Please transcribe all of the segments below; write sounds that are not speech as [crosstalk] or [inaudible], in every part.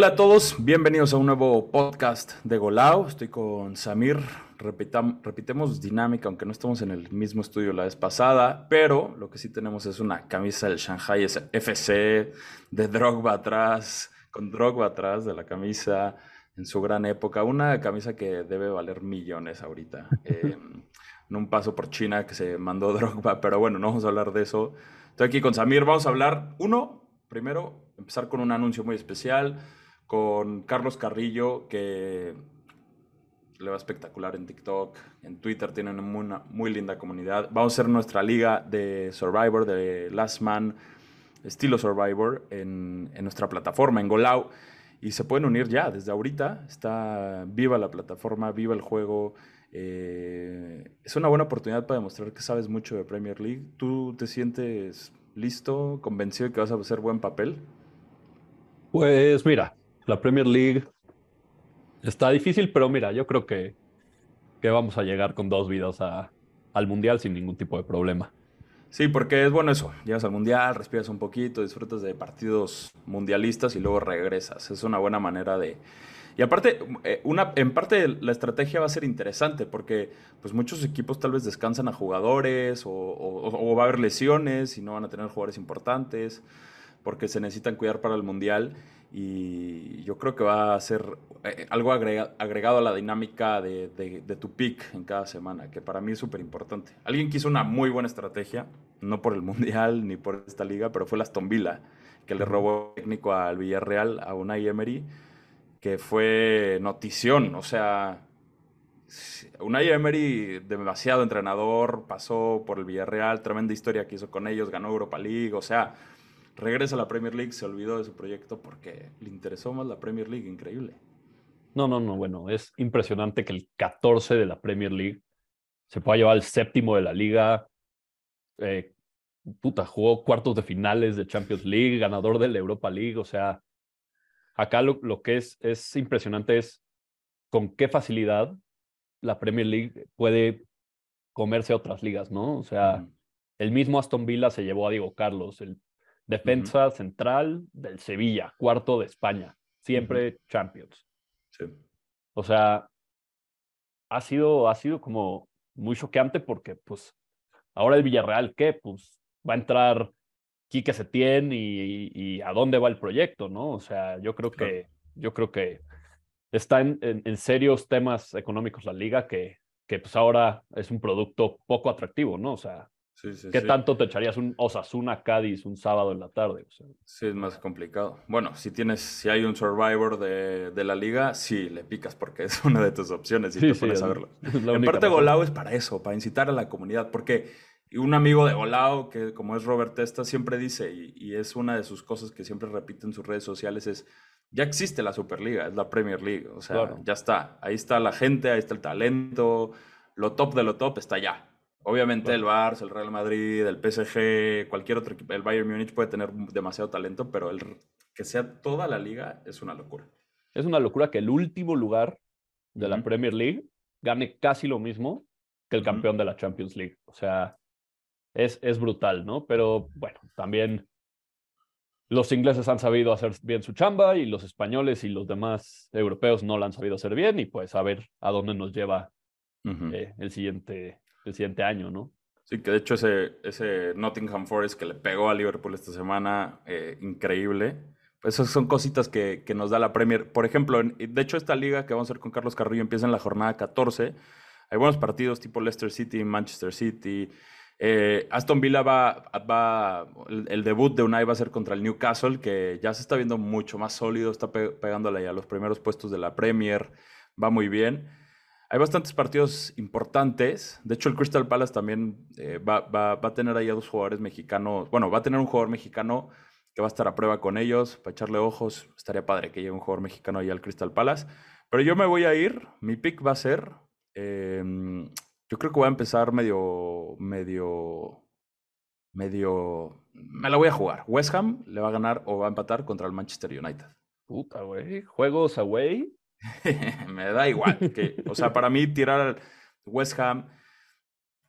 Hola a todos, bienvenidos a un nuevo podcast de Golao. Estoy con Samir. repitemos dinámica, aunque no estamos en el mismo estudio la vez pasada, pero lo que sí tenemos es una camisa del Shanghai FC de Drogba atrás, con Drogba atrás de la camisa en su gran época. Una camisa que debe valer millones ahorita. [laughs] Eh, en un paso por China que se mandó Drogba, pero bueno, no vamos a hablar de eso. Estoy aquí con Samir, vamos a hablar, uno, primero, empezar con un anuncio muy especial con Carlos Carrillo, que le va espectacular en TikTok, en Twitter tienen una muy linda comunidad. Vamos a hacer nuestra liga de Survivor, de Last Man, estilo Survivor, en, nuestra plataforma, en Golau. Y se pueden unir ya, desde ahorita. Está viva la plataforma, viva el juego. Eh, es una buena oportunidad para demostrar que sabes mucho de Premier League. ¿Tú te sientes listo, convencido de que vas a hacer buen papel? Pues mira, la Premier League está difícil, pero mira, yo creo que, que vamos a llegar con dos vidas al Mundial sin ningún tipo de problema. Sí, porque es bueno eso. Llegas al Mundial, respiras un poquito, disfrutas de partidos mundialistas y luego regresas. Es una buena manera de... Y aparte, eh, una, en parte la estrategia va a ser interesante porque pues muchos equipos tal vez descansan a jugadores o, o va a haber lesiones y no van a tener jugadores importantes porque se necesitan cuidar para el Mundial y yo creo que va a ser eh, algo agregado a la dinámica de, tu pick en cada semana, que para mí es súper importante. Alguien quiso una muy buena estrategia, no por el [laughs] Mundial ni por esta liga, pero fue la Aston Villa, que le robó técnico al Villarreal, a Unai Emery, que fue notición, o sea, Unai Emery, demasiado entrenador, pasó por el Villarreal, tremenda historia que hizo con ellos, ganó Europa League, o sea, regresa a la Premier League, se olvidó de su proyecto porque le interesó más la Premier League, increíble. No, no, no, bueno, es impresionante que el 14 de la Premier League se pueda llevar al séptimo de la liga. Eh, puta, jugó cuartos de finales de Champions League, ganador de la Europa League, o sea, acá lo, lo que es, es impresionante es con qué facilidad la Premier League puede comerse a otras ligas, ¿no? O sea, el mismo Aston Villa se llevó a Diego Carlos, el Defensa central del Sevilla, cuarto de España, siempre Champions. Sí. O sea, ha sido, ha sido como muy choqueante porque, pues, ahora el Villarreal, ¿qué? Pues va a entrar Quique Setién y, y, a dónde va el proyecto, ¿no? O sea, yo creo que, yo creo que está en, en, serios temas económicos la liga que, que pues ahora es un producto poco atractivo, ¿no? O sea, ¿Qué tanto te echarías un Osasuna Cádiz un sábado en la tarde? Sí, es más complicado. Bueno, si tienes, si hay un Survivor de, de, la liga, sí, le picas porque [laughs] es una de tus opciones y te pones a verlo. [laughs] En parte Golao es para eso, para incitar a la comunidad, porque un amigo de Golao, que como es Robert Testa, siempre dice, y, es una de sus cosas que siempre repite en sus redes sociales, es, ya existe la Superliga, es la Premier League, o sea, ya está, ahí está la gente, ahí está el talento, lo top de lo top está ya Obviamente el Barça, el Real Madrid, el PSG, cualquier otro equipo, el Bayern Múnich puede tener demasiado talento, pero el, que sea toda la liga es una locura. Es una locura que el último lugar de la Premier League gane casi lo mismo que el campeón de la Champions League. O sea, es, es brutal, ¿no? Pero bueno, también los ingleses han sabido hacer bien su chamba y los españoles y los demás europeos no la han sabido hacer bien y pues a ver a dónde nos lleva eh, el siguiente el siguiente año, ¿no? Sí, que de hecho ese, ese Nottingham Forest que le pegó a Liverpool esta semana, eh, increíble. Pues esas son cositas que, que, nos da la Premier. Por ejemplo, de hecho esta liga que vamos a hacer con Carlos Carrillo empieza en la jornada 14. Hay buenos partidos tipo Leicester City, Manchester City. Eh, Aston Villa va, va el, debut de Unai va a ser contra el Newcastle, que ya se está viendo mucho más sólido, está pegándole a los primeros puestos de la Premier, va muy bien. Hay bastantes partidos importantes. De hecho, el Crystal Palace también eh, va, a tener ahí a dos jugadores mexicanos. Bueno, va a tener un jugador mexicano que va a estar a prueba con ellos, para echarle ojos. Estaría padre que llegue un jugador mexicano ahí al Crystal Palace. Pero yo me voy a ir. Mi pick va a ser. Em, yo creo que voy a empezar medio. medio. medio. Me la voy a jugar. West Ham le va a ganar o va a empatar contra el Manchester United. Puta, güey. Juegos away. [laughs] me da igual. Que, o sea, para mí tirar al West Ham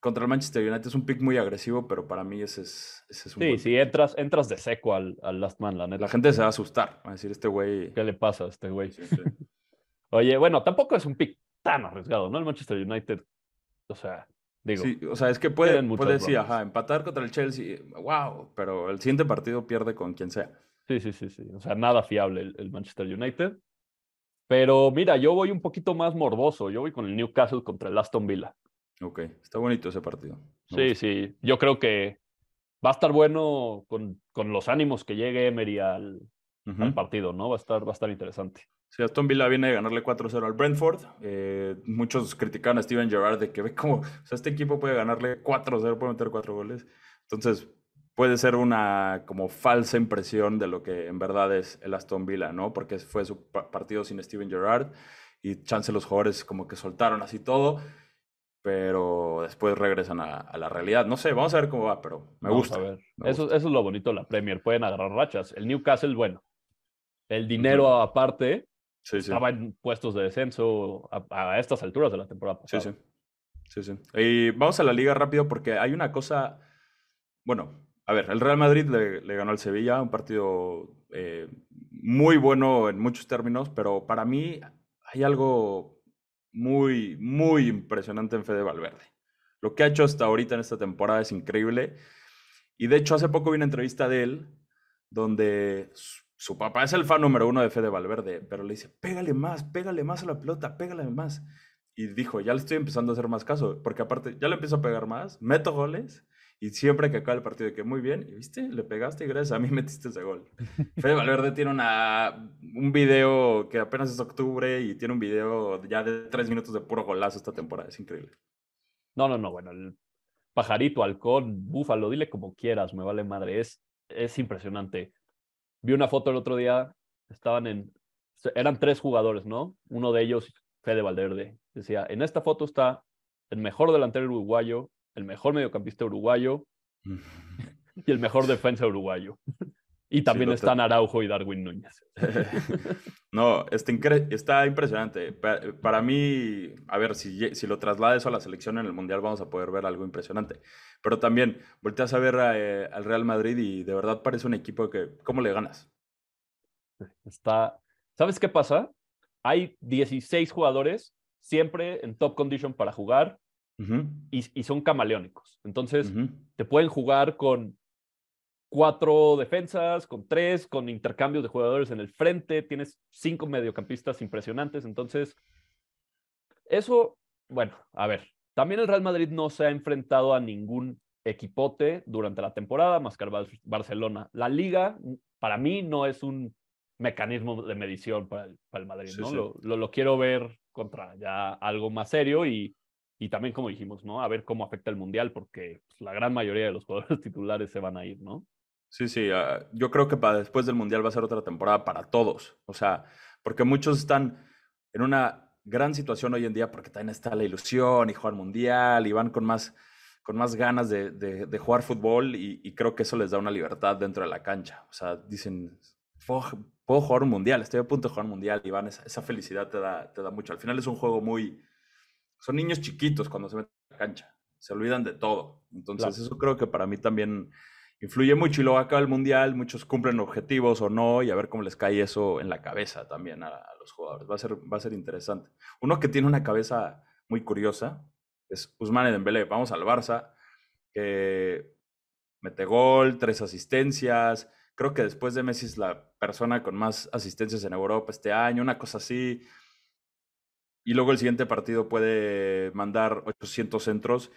contra el Manchester United es un pick muy agresivo, pero para mí ese es, ese es un Sí, buen si entras, entras de seco al, al Last Man, la neta. La gente se va a asustar. Va a decir, este güey. ¿Qué le pasa a este güey? Sí, sí. [laughs] Oye, bueno, tampoco es un pick tan arriesgado, ¿no? El Manchester United, o sea, digo, Sí, o sea, es que puede, puede sí, ajá, empatar contra el Chelsea, wow, pero el siguiente partido pierde con quien sea. sí, sí, sí, sí. O sea, nada fiable el, el Manchester United. Pero mira, yo voy un poquito más morboso. Yo voy con el Newcastle contra el Aston Villa. Ok, está bonito ese partido. Me Sí, gusta. sí. Yo creo que va a estar bueno con, con los ánimos que llegue Emery al, partido, ¿no? Va a estar, va a estar interesante. Sí, Aston Villa viene de ganarle 4-0 al Brentford. Eh, muchos criticaron a Steven Gerrard de que ve como, o sea, este equipo puede ganarle 4-0, puede meter 4 goles. Entonces, puede ser una como falsa impresión de lo que en verdad es el Aston Villa, ¿no? Porque fue su pa- partido sin Steven Gerrard y chance los jugadores como que soltaron así todo, pero después regresan a, a la realidad. No sé, vamos a ver cómo va, pero me gusta. a ver. me Eso, gusta. eso es lo bonito de la Premier. Pueden agarrar rachas. El Newcastle, bueno, el dinero aparte Sí, sí. estaba en puestos de descenso a, a estas alturas de la temporada Sí, pasada. sí. Sí, sí. Y vamos a la liga rápido porque hay una cosa. Bueno, a ver, el Real Madrid le, ganó al Sevilla, un partido eh, muy bueno en muchos términos, pero para mí hay algo muy, muy impresionante en Fede Valverde. Lo que ha hecho hasta ahorita en esta temporada es increíble. Y de hecho, hace poco vi una entrevista de él donde su, su papá es el fan número uno de Fede Valverde, pero le dice, pégale más, pégale más a la pelota, pégale más. Y dijo, ya le estoy empezando a hacer más caso, porque aparte ya le empiezo a pegar más, meto goles, y siempre que acaba el partido, de que muy bien, y viste, le pegaste y gracias a mí [laughs] metiste ese gol. Fede Valverde tiene una, un video que apenas es octubre y tiene un video ya de tres minutos de puro golazo esta temporada, es increíble. No, no, no. Bueno, el pajarito, halcón, búfalo, dile como quieras, me vale madre. Es, es impresionante. Vi una foto el otro día, estaban en. Eran tres jugadores, ¿no? Uno de ellos, Fede Valverde. Decía: En esta foto está el mejor delantero uruguayo, el mejor mediocampista uruguayo [laughs] y el mejor defensa uruguayo. Y también están te- Araujo y Darwin Núñez. [laughs] No, está, incre- está impresionante. Pa- Para, mí, a ver, si, si lo traslades a la selección en el Mundial vamos a poder ver algo impresionante. Pero también volteas a ver eh, al Real Madrid y de verdad parece un equipo que, ¿cómo le ganas? Está. ¿Sabes qué pasa? Hay 16 jugadores siempre en top condition para jugar Y, y son camaleónicos. Entonces, te pueden jugar con cuatro defensas, con tres, con intercambios de jugadores en el frente, tienes cinco mediocampistas impresionantes, entonces, eso, bueno, a ver, también el Real Madrid no se ha enfrentado a ningún equipote durante la temporada, más que al Bar- Barcelona. La liga, para mí, no es un mecanismo de medición para el, para el Madrid, Sí, ¿no? sí. Lo, lo- lo quiero ver contra ya algo más serio y, y también, como dijimos, ¿no? A ver cómo afecta el Mundial, porque pues, la gran mayoría de los [laughs] jugadores titulares se van a ir, ¿no? Sí, sí, ah, yo creo que para después del Mundial va a ser otra temporada para todos. O sea, porque muchos están en una gran situación hoy en día porque también está la ilusión y jugar Mundial y van con más, con más ganas de, de- de jugar fútbol y, y creo que eso les da una libertad dentro de la cancha. O sea, dicen, puedo jugar un Mundial, estoy a punto de jugar un Mundial y van, esa, esa felicidad te da, te da mucho. Al final es un juego muy... Son niños chiquitos cuando se meten a la cancha, se olvidan de todo. Entonces Claro. eso creo que para mí también influye mucho y luego acaba el mundial, muchos cumplen objetivos o no y a ver cómo les cae eso en la cabeza también a, a los jugadores. Va a ser, va a ser interesante. Uno que tiene una cabeza muy curiosa es Ousmane Dembélé. Vamos al Barça, que mete gol, tres asistencias. Creo que después de Messi es la persona con más asistencias en Europa este año, una cosa así. Y luego el siguiente partido puede mandar 800 centros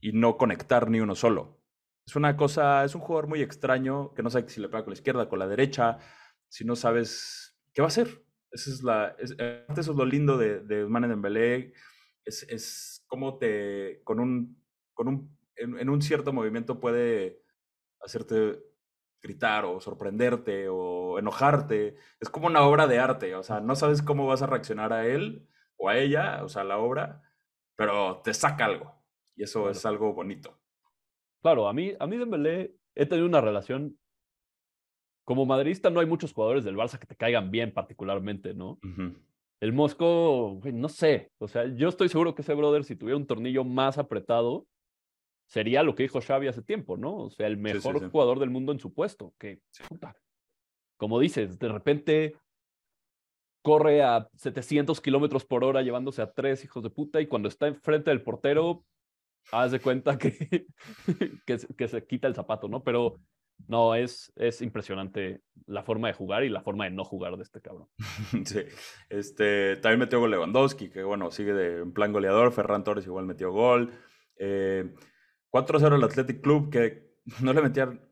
y no conectar ni uno solo. Es una cosa, es un jugador muy extraño que no sabe si le pega con la izquierda, con la derecha, si no sabes qué va a hacer. Esa es la, es, eso es lo lindo de, de Ousmane Dembélé, es, es cómo te, con un, con un, en, en un cierto movimiento puede hacerte gritar o sorprenderte o enojarte. Es como una obra de arte, o sea, no sabes cómo vas a reaccionar a él o a ella, o sea, la obra, pero te saca algo y eso Claro. es algo bonito. Claro, a mí, a mí Dembélé he tenido una relación. Como madridista no hay muchos jugadores del Barça que te caigan bien particularmente, ¿no? El Mosco, güey, no sé. O sea, yo estoy seguro que ese brother, si tuviera un tornillo más apretado, sería lo que dijo Xavi hace tiempo, ¿no? O sea, el mejor jugador del mundo en su puesto. Que, puta, como dices, de repente corre a 700 kilómetros por hora llevándose a tres hijos de puta y cuando está enfrente del portero, haz de cuenta que, [laughs] que, se quita el zapato, ¿no? Pero no, es, es impresionante la forma de jugar y la forma de no jugar de este cabrón. [laughs] Sí, este, también metió gol Lewandowski, que bueno, sigue de, en plan goleador, Ferran Torres igual metió gol. Eh, 4-0 el Athletic Club, que [laughs] no le metían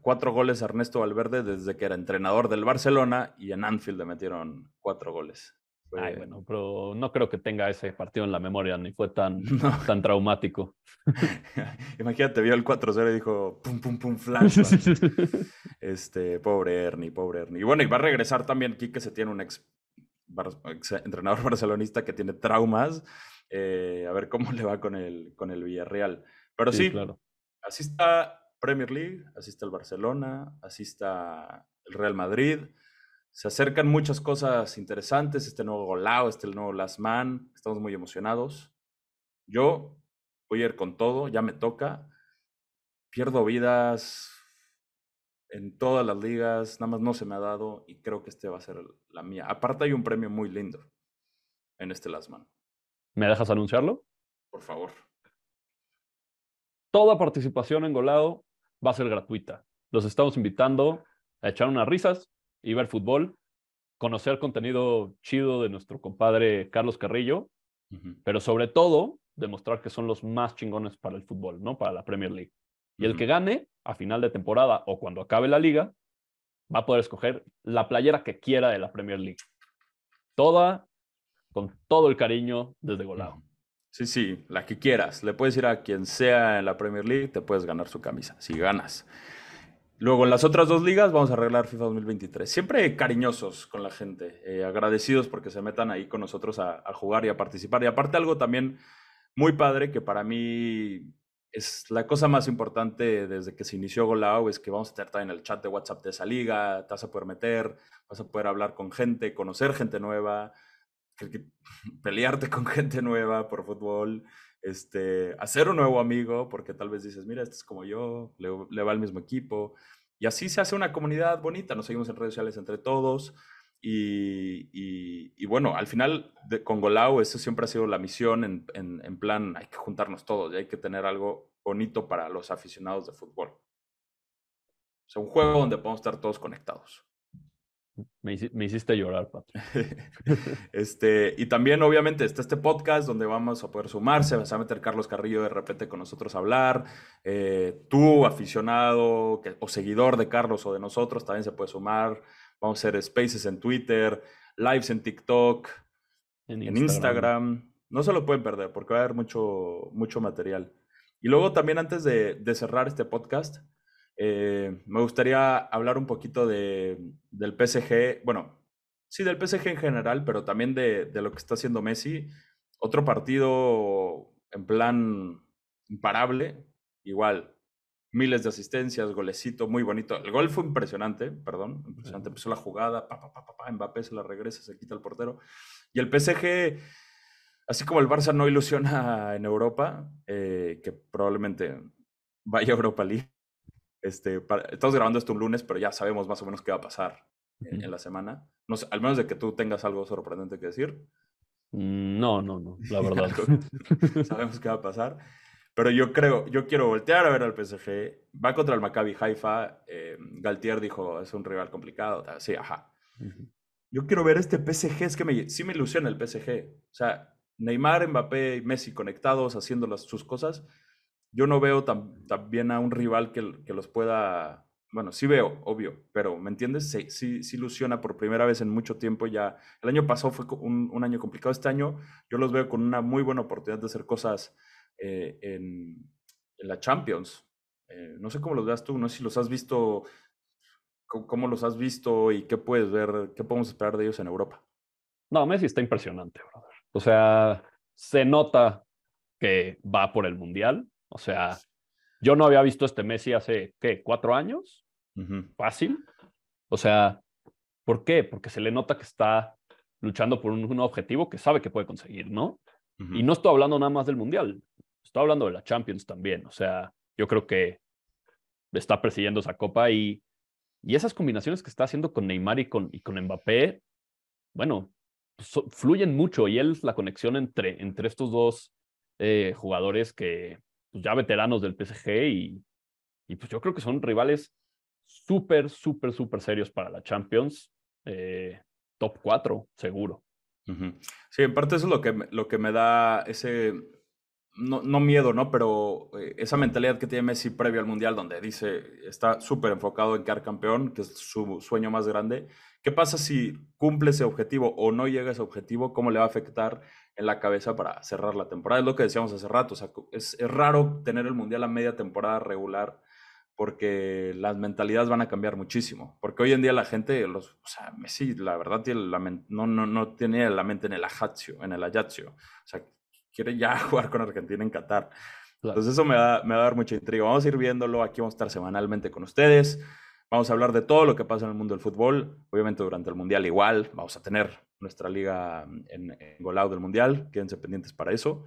cuatro goles a Ernesto Valverde desde que era entrenador del Barcelona y en Anfield le metieron cuatro goles. Ay, bueno, pero no creo que tenga ese partido en la memoria, ni fue tan, [laughs] tan traumático. [laughs] Imagínate, vio el 4-0 y dijo, pum, pum, pum, flash. [laughs] este, pobre Ernie, pobre Ernie. Y bueno, y va a regresar también Quique, se tiene un ex, entrenador barcelonista que tiene traumas. Eh, a ver cómo le va con el, con el Villarreal. Pero sí, claro. así está Premier League, así está el Barcelona, así está el Real Madrid se acercan muchas cosas interesantes, este nuevo Golao, este nuevo Last Man, estamos muy emocionados. Yo voy a ir con todo, ya me toca. Pierdo vidas en todas las ligas, nada más no se me ha dado y creo que este va a ser la mía. Aparte hay un premio muy lindo en este Last Man. ¿Me dejas anunciarlo? Por favor. Toda participación en Golado va a ser gratuita. Los estamos invitando a echar unas risas, y ver fútbol, conocer contenido chido de nuestro compadre Carlos Carrillo, pero sobre todo demostrar que son los más chingones para el fútbol, ¿no? Para la Premier League. Y el que gane a final de temporada o cuando acabe la liga, va a poder escoger la playera que quiera de la Premier League. Toda, con todo el cariño desde Golao. Sí, sí, la que quieras. Le puedes ir a quien sea en la Premier League, te puedes ganar su camisa, si ganas. Luego, en las otras dos ligas vamos a arreglar FIFA 2023. Siempre cariñosos con la gente, eh, agradecidos porque se metan ahí con nosotros a, jugar y a participar. Y aparte algo también muy padre que para mí es la cosa más importante desde que se inició Golao, es que vamos a estar en el chat de WhatsApp de esa liga, te vas a poder meter, vas a poder hablar con gente, conocer gente nueva, [laughs] pelearte con gente nueva por fútbol, este, hacer un nuevo amigo, porque tal vez dices, mira, este es como yo, le, va al mismo equipo. Y así se hace una comunidad bonita, nos seguimos en redes sociales entre todos. Y, bueno, al final con Golao, eso siempre ha sido la misión en, en, en, plan, hay que juntarnos todos y hay que tener algo bonito para los aficionados de fútbol. O sea, un juego donde podemos estar todos conectados. Me, hiciste llorar, [laughs] este, y también, obviamente, está este podcast donde vamos a poder sumarse. Vas a meter Carlos Carrillo de repente con nosotros a hablar. Eh, tú, aficionado o seguidor de Carlos o de nosotros, también se puede sumar. Vamos a hacer spaces en Twitter, lives en TikTok, en Instagram. No se lo pueden perder porque va a haber mucho, mucho material. Y luego también, antes de, de cerrar este podcast, eh, me gustaría hablar un poquito de, del PSG, bueno, sí, del PSG en general, pero también de, de, lo que está haciendo Messi. Otro partido en plan imparable, igual, miles de asistencias, golecito, muy bonito. El gol fue impresionante, perdón, impresionante. Empezó la jugada, pa, pa, pa, pa, Mbappé se la regresa, se quita el portero. Y el PSG, así como el Barça no ilusiona en Europa, eh, que probablemente vaya a Europa League, este, estamos grabando esto un lunes, pero ya sabemos más o menos qué va a pasar en, la semana. No al menos de que tú tengas algo sorprendente que decir. Mm, no, no, no, la [laughs] verdad. [laughs] sabemos qué va a pasar. Pero yo creo, yo quiero voltear a ver al PSG. Va contra el Maccabi Haifa. Eh, Galtier dijo, es un rival complicado. Sí, ajá. Yo quiero ver este PSG. Es que me, sí me ilusiona el PSG. O sea, Neymar, Mbappé y Messi conectados, haciendo las, sus cosas yo no veo tan, bien a un rival que, que, los pueda, bueno, sí veo, obvio, pero ¿me entiendes? Sí, sí, sí, ilusiona por primera vez en mucho tiempo ya. El año pasado fue un, año complicado, este año yo los veo con una muy buena oportunidad de hacer cosas eh, en, en, la Champions. Eh, no sé cómo los veas tú, no sé si los has visto, cómo, los has visto y qué puedes ver, qué podemos esperar de ellos en Europa. No, Messi está impresionante, brother. O sea, se nota que va por el Mundial, o sea, yo no había visto este Messi hace, ¿qué? ¿Cuatro años? Fácil. O sea, ¿por qué? Porque se le nota que está luchando por un, objetivo que sabe que puede conseguir, ¿no? Y no estoy hablando nada más del Mundial. estoy hablando de la Champions también. O sea, yo creo que está persiguiendo esa copa y, y esas combinaciones que está haciendo con Neymar y con, y con Mbappé, bueno, fluyen mucho y él es la conexión entre, entre estos dos eh, jugadores que pues, ya veteranos del PSG y, y pues yo creo que son rivales súper, súper, súper serios para la Champions. Eh, top 4, seguro. Sí, en parte eso es lo que, lo que me da ese, no, no miedo, ¿no? Pero eh, esa mentalidad que tiene Messi previo al Mundial, donde dice, está súper enfocado en quedar campeón, que es su sueño más grande. ¿Qué pasa si cumple ese objetivo o no llega a ese objetivo? ¿Cómo le va a afectar en la cabeza para cerrar la temporada? Es lo que decíamos hace rato, o sea, es, es raro tener el Mundial a media temporada regular porque las mentalidades van a cambiar muchísimo. Porque hoy en día la gente, los, o sea, Messi, la verdad, tiene la no, no, no tiene la mente en el Ajaccio, en el Ajaccio. O sea, quiere ya [laughs] jugar con Argentina en Qatar. Entonces eso me va, me va a dar mucha intriga. Vamos a ir viéndolo, aquí vamos a estar semanalmente con ustedes. Vamos a hablar de todo lo que pasa en el mundo del fútbol. Obviamente durante el Mundial igual, vamos a tener nuestra liga en, en Golao del Mundial. Quédense pendientes para eso.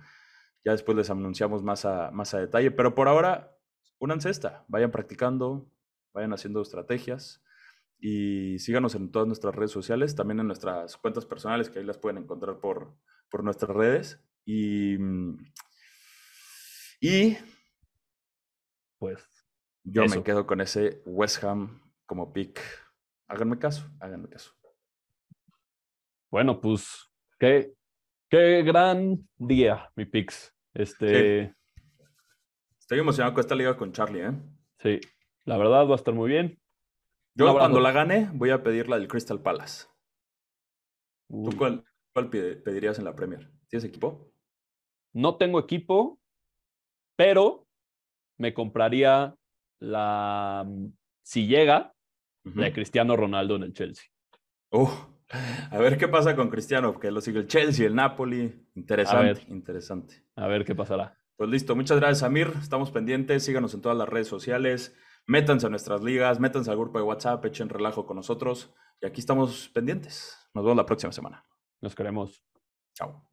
Ya después les anunciamos más a, más a detalle. Pero por ahora, únanse esta, vayan practicando, vayan haciendo estrategias y síganos en todas nuestras redes sociales, también en nuestras cuentas personales, que ahí las pueden encontrar por, por nuestras redes. Y, y pues yo me quedo con ese West Ham como pick. Háganme caso, háganme caso. Bueno, pues qué, qué gran día, mi picks. Este, Estoy emocionado con esta liga con Charlie, ¿eh? Sí, la verdad va a estar muy bien. Yo cuando la gane voy a pedir la del Crystal Palace. ¿Tú cuál, pedirías en la Premier? ¿Tienes equipo? No tengo equipo, pero me compraría la, si llega, la de Cristiano Ronaldo en el Chelsea. Uh, a ver qué pasa con Cristiano, que lo sigue el Chelsea, el Napoli. Interesante, interesante. A ver qué pasará. Pues listo, muchas gracias Amir, estamos pendientes, síganos en todas las redes sociales, métanse a nuestras ligas, métanse al grupo de WhatsApp, echen relajo con nosotros y aquí estamos pendientes. Nos vemos la próxima semana. Nos queremos. Chao.